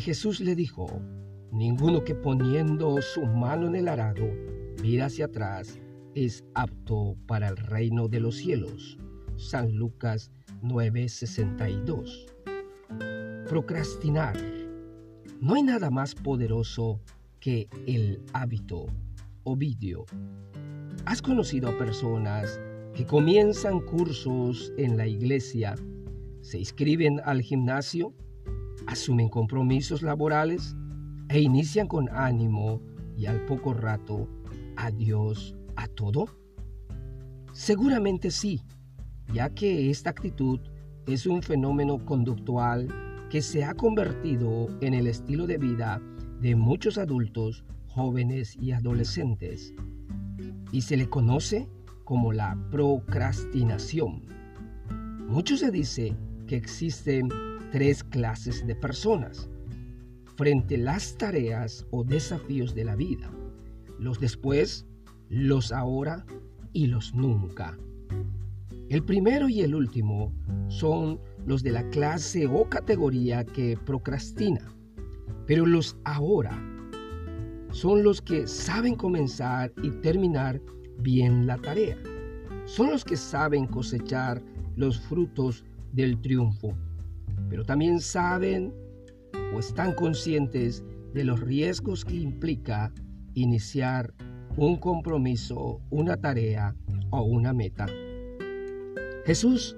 Jesús le dijo, ninguno que poniendo su mano en el arado mira hacia atrás es apto para el reino de los cielos. San Lucas 9:62. Procrastinar. No hay nada más poderoso que el hábito. Ovidio. ¿Has conocido a personas que comienzan cursos en la iglesia, se inscriben al gimnasio, asumen compromisos laborales e inician con ánimo y al poco rato adiós a todo? Seguramente sí, ya que esta actitud es un fenómeno conductual que se ha convertido en el estilo de vida de muchos adultos, jóvenes y adolescentes, y se le conoce como la procrastinación. Mucho se dice que existen tres clases de personas frente a las tareas o desafíos de la vida. Los después, los ahora y los nunca. El primero y el último son los de la clase o categoría que procrastina, pero los ahora son los que saben comenzar y terminar bien la tarea. Son los que saben cosechar los frutos del triunfo, pero también saben o están conscientes de los riesgos que implica iniciar un compromiso, una tarea o una meta. Jesús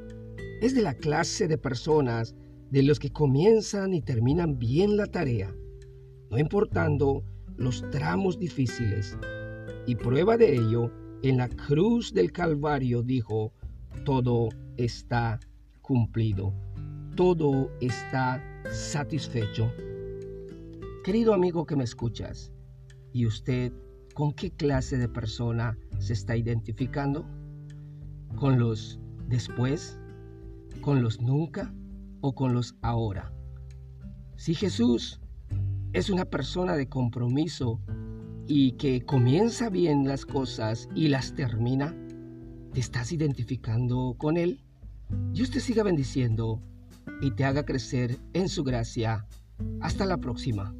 es de la clase de personas de los que comienzan y terminan bien la tarea, no importando los tramos difíciles. Y prueba de ello en la cruz del Calvario dijo, todo está cumplido, todo está satisfecho. Querido amigo que me escuchas, ¿y usted con qué clase de persona se está identificando? ¿Con los después? ¿Con los nunca? ¿O con los ahora? Si Jesús es una persona de compromiso y que comienza bien las cosas y las termina, ¿te estás identificando con Él? Dios te siga bendiciendo y te haga crecer en su gracia. Hasta la próxima.